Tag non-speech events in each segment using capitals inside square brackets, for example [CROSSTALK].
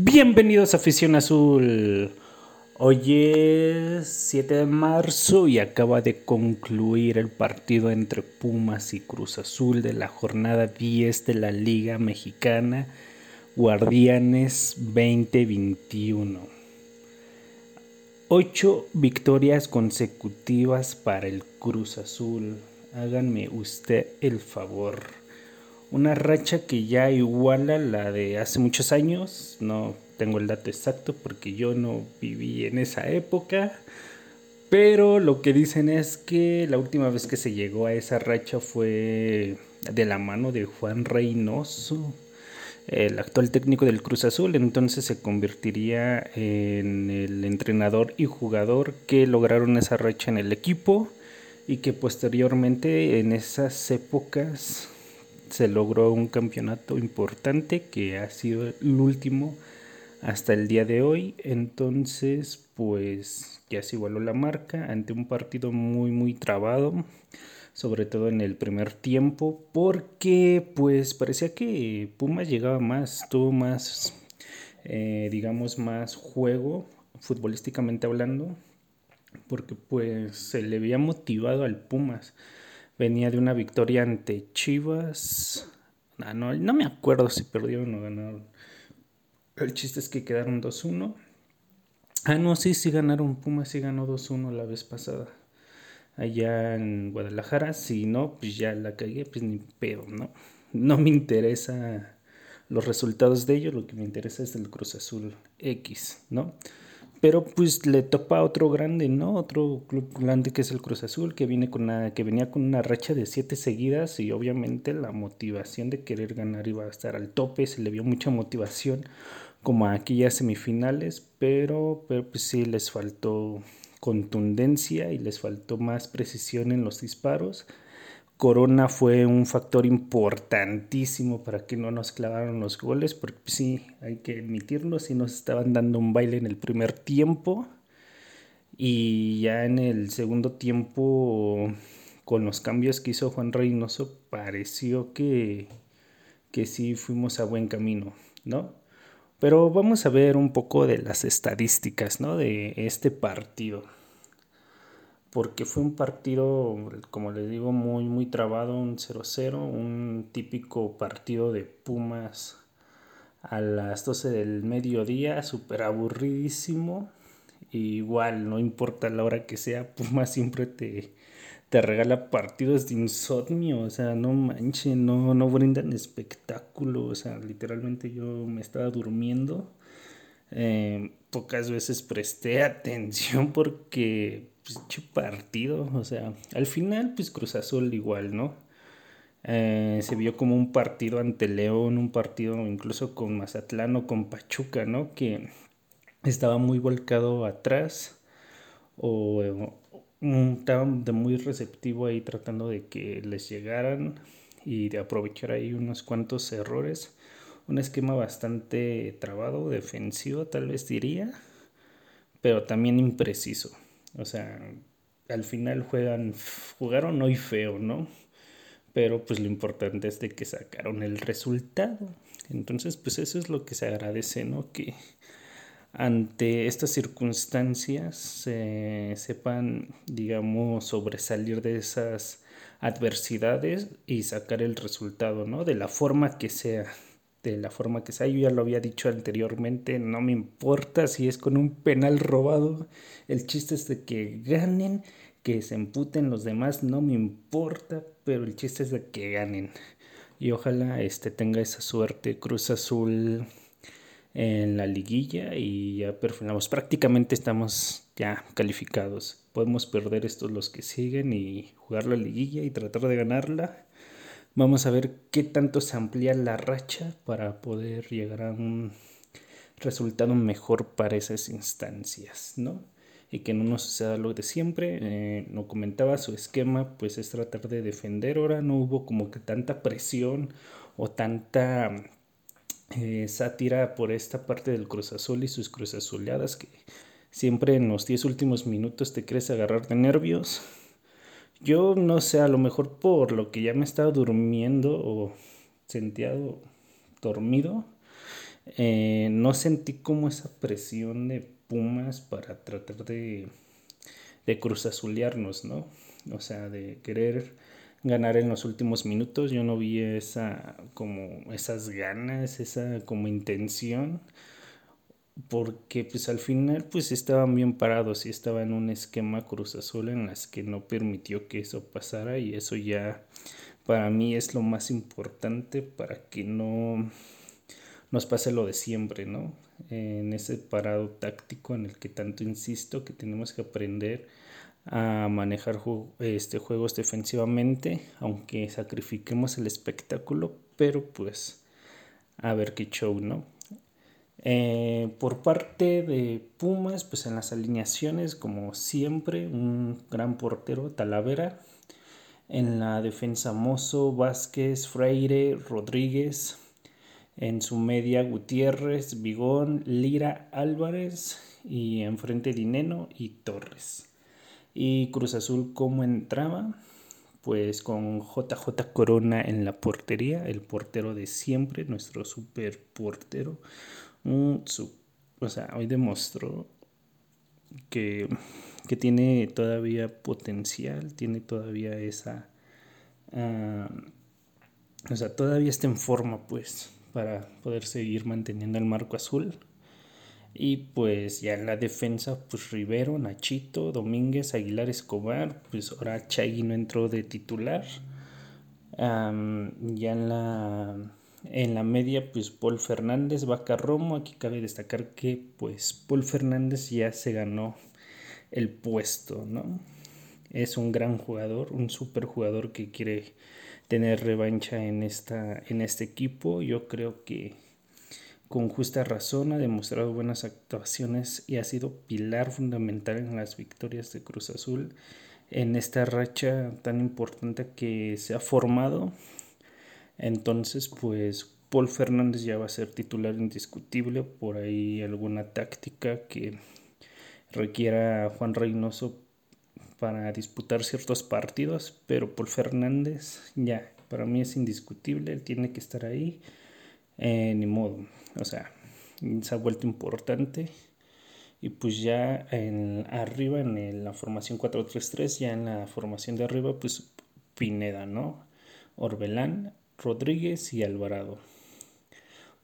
Bienvenidos a Afición Azul. Hoy es 7 de marzo y acaba de concluir el partido entre Pumas y Cruz Azul de la jornada 10 de la Liga Mexicana Guardianes 2021. Ocho victorias consecutivas para el Cruz Azul. Háganme usted el favor una racha que ya iguala la de hace muchos años, no tengo el dato exacto porque yo no viví en esa época, pero lo que dicen es que la última vez que se llegó a esa racha fue de la mano de Juan Reynoso, el actual técnico del Cruz Azul, entonces se convertiría en el entrenador y jugador que lograron esa racha en el equipo y que posteriormente en esas épocas se logró un campeonato importante que ha sido el último hasta el día de hoy. Entonces, pues ya se igualó la marca ante un partido muy, muy trabado, sobre todo en el primer tiempo, porque pues parecía que Pumas llegaba más, tuvo más, eh, digamos, más juego, futbolísticamente hablando, porque pues se le había motivado al Pumas venía de una victoria ante Chivas. Ah, no, no me acuerdo si perdieron o ganaron. El chiste es que quedaron 2-1. Ah, no, sí, sí ganaron. Pumas sí ganó 2-1 la vez pasada. Allá en Guadalajara. Si no, pues ya la cagué, pues ni pedo, ¿no? No me interesa los resultados de ellos, lo que me interesa es el Cruz Azul X, ¿no? Pero pues le topa otro grande, ¿no? Otro club grande que es el Cruz Azul, que, viene con una, que venía con una racha de siete seguidas y obviamente la motivación de querer ganar iba a estar al tope, se le vio mucha motivación como a aquellas semifinales, pero, pero pues sí les faltó contundencia y les faltó más precisión en los disparos. Corona fue un factor importantísimo para que no nos clavaran los goles, porque sí, hay que admitirlo, sí nos estaban dando un baile en el primer tiempo y ya en el segundo tiempo, con los cambios que hizo Juan Reynoso, pareció que, que sí fuimos a buen camino, ¿no? Pero vamos a ver un poco de las estadísticas, ¿no? De este partido porque fue un partido, como les digo, muy, muy trabado, un 0-0, un típico partido de Pumas a las 12 del mediodía, súper aburridísimo. igual, no importa la hora que sea, Pumas siempre te, te regala partidos de insomnio, o sea, no manchen, no, no brindan espectáculo, o sea, literalmente yo me estaba durmiendo. Eh, pocas veces presté [LAUGHS] atención porque pues, partido, o sea, al final, pues Cruz Azul igual, ¿no? Eh, se vio como un partido ante León, un partido incluso con Mazatlán o con Pachuca, ¿no? Que estaba muy volcado atrás o, estaba de muy receptivo ahí tratando de que les llegaran y de aprovechar ahí unos cuantos errores. Un esquema bastante trabado, defensivo tal vez diría, pero también impreciso. O sea, al final juegan, jugaron hoy feo, ¿no? Pero pues lo importante es de que sacaron el resultado. Entonces, pues eso es lo que se agradece, ¿no? Que ante estas circunstancias se sepan, digamos, sobresalir de esas adversidades y sacar el resultado, ¿no? De la forma que sea la forma que sea. Yo ya lo había dicho anteriormente, no me importa si es con un penal robado. El chiste es de que ganen, que se emputen los demás, no me importa, pero el chiste es de que ganen. Y ojalá este tenga esa suerte Cruz Azul en la liguilla y ya perfilamos. Prácticamente estamos ya calificados. Podemos perder estos los que siguen y jugar la liguilla y tratar de ganarla Vamos a ver qué tanto se amplía la racha para poder llegar a un resultado mejor para esas instancias, ¿no? Y que no nos suceda lo de siempre. Eh, no comentaba su esquema, pues es tratar de defender. Ahora no hubo como que tanta presión o tanta eh, sátira por esta parte del Cruz Azul y sus Cruz Azuleadas que siempre en los 10 últimos minutos te crees agarrar de nervios yo no sé, a lo mejor por lo que ya me estaba durmiendo o sentía dormido, Eh, no sentí como esa presión de Pumas para tratar de, de cruzazulearnos, ¿no? O sea, de querer ganar en los últimos minutos. Yo no vi esa como esas ganas, esa como intención porque pues al final pues estaban bien parados y estaba en un esquema Cruz Azul en las que no permitió que eso pasara y eso ya para mí es lo más importante para que no nos pase lo de siempre, ¿no? En ese parado táctico en el que tanto insisto que tenemos que aprender a manejar este, juegos defensivamente, aunque sacrifiquemos el espectáculo, pero pues a ver qué show, ¿no? Eh, por parte de Pumas, pues en las alineaciones, como siempre, un gran portero, Talavera. En la defensa Mozo, Vázquez, Freire, Rodríguez. En su media Gutiérrez, Vigón, Lira, Álvarez. Y enfrente Dineno y Torres. Y Cruz Azul como entraba, pues con JJ Corona en la portería, el portero de siempre, nuestro super portero o sea, hoy demostró que, que, tiene todavía potencial, tiene todavía esa... Ah, o sea, todavía está en forma, pues, para poder seguir manteniendo el marco azul. Y pues ya en la defensa, pues Rivero, Nachito, Domínguez, Aguilar Escobar, pues ahora Chagui no entró de titular. ya en la en la media, pues Paul Fernández, Vaca Romo. Aquí cabe destacar que pues Paul Fernández ya se ganó el puesto, ¿no? Es un gran jugador, un super jugador que quiere tener revancha en, esta, en este equipo. Yo creo que con justa razón ha demostrado buenas actuaciones y ha sido pilar fundamental en las victorias de Cruz Azul en esta racha tan importante que se ha formado entonces, pues Paul Fernández ya va a ser titular indiscutible. Por ahí alguna táctica que requiera a Juan Reynoso para disputar ciertos partidos, pero Paul Fernández ya, para mí es indiscutible, él tiene que estar ahí, eh, ni modo, o sea, se ha vuelto importante. Y pues ya en, arriba en la formación 4-3-3, ya en la formación de arriba, pues Pineda, ¿no? Orbelán, Rodríguez y Alvarado.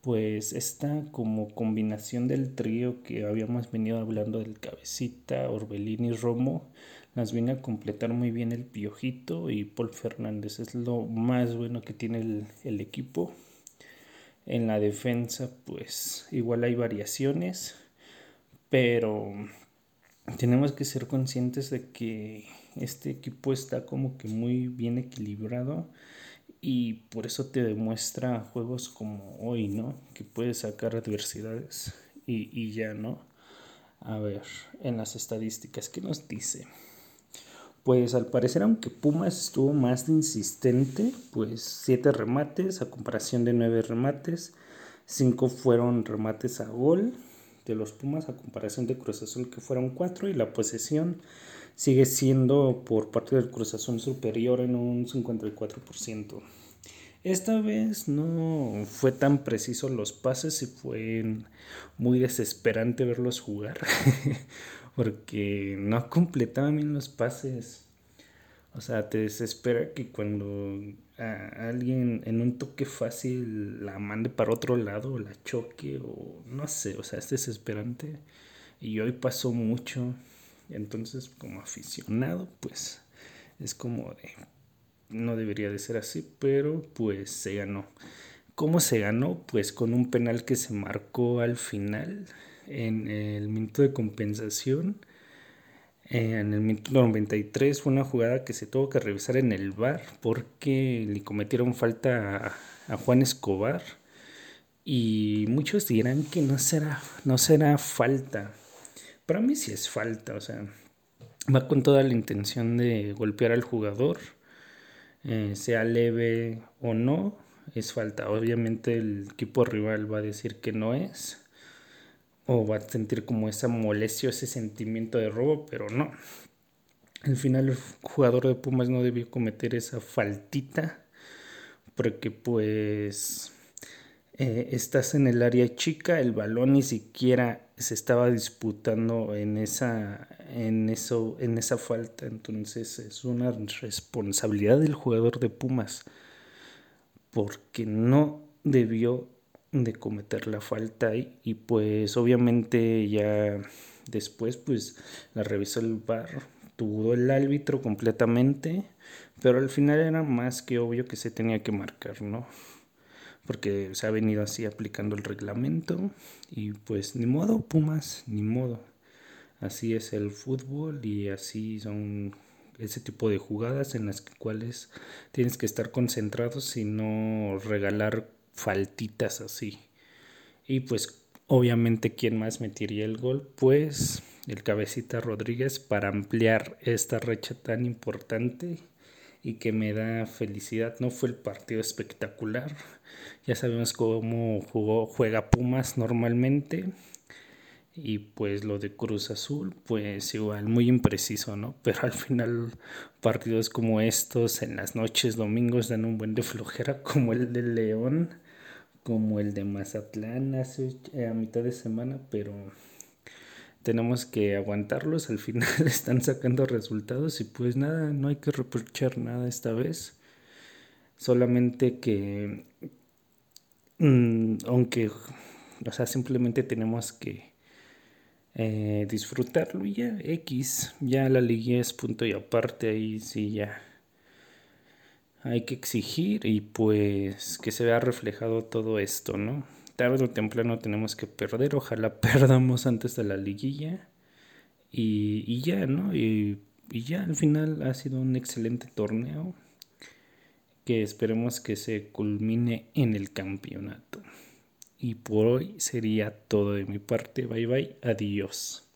Pues esta como combinación del trío que habíamos venido hablando del Cabecita, Orbelín y Romo, las viene a completar muy bien el Piojito y Paul Fernández. Es lo más bueno que tiene el, el equipo. En la defensa, pues igual hay variaciones, pero tenemos que ser conscientes de que este equipo está como que muy bien equilibrado y por eso te demuestra juegos como hoy, ¿no? Que puedes sacar adversidades y, y ya, ¿no? A ver, en las estadísticas, ¿qué nos dice? Pues al parecer, aunque Pumas estuvo más insistente, pues siete remates a comparación de nueve remates, cinco fueron remates a gol de los Pumas a comparación de Cruz Azul que fueron cuatro y la posesión sigue siendo por parte del Cruz Azul superior en un 54%. Esta vez no fue tan preciso los pases y fue muy desesperante verlos jugar [LAUGHS] porque no completaban bien los pases. O sea, te desespera que cuando alguien en un toque fácil la mande para otro lado, o la choque o no sé, o sea, es desesperante. Y hoy pasó mucho entonces, como aficionado, pues es como de, no debería de ser así, pero pues se ganó. ¿Cómo se ganó? Pues con un penal que se marcó al final, en el minuto de compensación. En el minuto 93 fue una jugada que se tuvo que revisar en el bar porque le cometieron falta a, Juan Escobar. Y muchos dirán que no será, no será falta para mí sí es falta, o sea, va con toda la intención de golpear al jugador, eh, sea leve o no, es falta. Obviamente el equipo rival va a decir que no es, o va a sentir como esa molestia, ese sentimiento de robo, pero no. Al final el jugador de Pumas no debió cometer esa faltita, porque pues eh, estás en el área chica, el balón ni siquiera se estaba disputando en esa, en eso, en esa falta. Entonces es una responsabilidad del jugador de Pumas porque no debió de cometer la falta y, y pues obviamente ya después pues la revisó el bar tuvo el árbitro completamente pero al final era más que obvio que se tenía que marcar no porque se ha venido así aplicando el reglamento y pues ni modo Pumas ni modo así es el fútbol y así son ese tipo de jugadas en las cuales tienes que estar concentrados y no regalar faltitas así. Y pues obviamente quién más metiría el gol, pues el cabecita Rodríguez para ampliar esta recha tan importante y que me da felicidad. No fue el partido espectacular. [LAUGHS] Ya sabemos cómo jugó, juega Pumas normalmente y pues lo de Cruz Azul, pues igual muy impreciso, ¿no? [LAUGHS] Pero al final partidos como estos en las noches, domingos, dan un buen de flojera, como el de León, como el de Mazatlán hace a mitad de semana, pero tenemos que aguantarlos, al final [LAUGHS] están sacando resultados y pues nada, no hay que reprochar nada esta vez, solamente que, mm, aunque, o sea, simplemente tenemos que eh, disfrutarlo y ya X, ya la liga es punto y aparte ahí sí ya hay que exigir y pues que se vea reflejado todo esto, ¿no? Tarde o temprano tenemos que perder, ojalá [LAUGHS] perdamos antes de la liguilla y, y ya, ¿no? Y, y ya al final ha sido un excelente torneo que esperemos que se culmine en el campeonato. Y por hoy sería todo de mi parte. Bye bye. Adiós.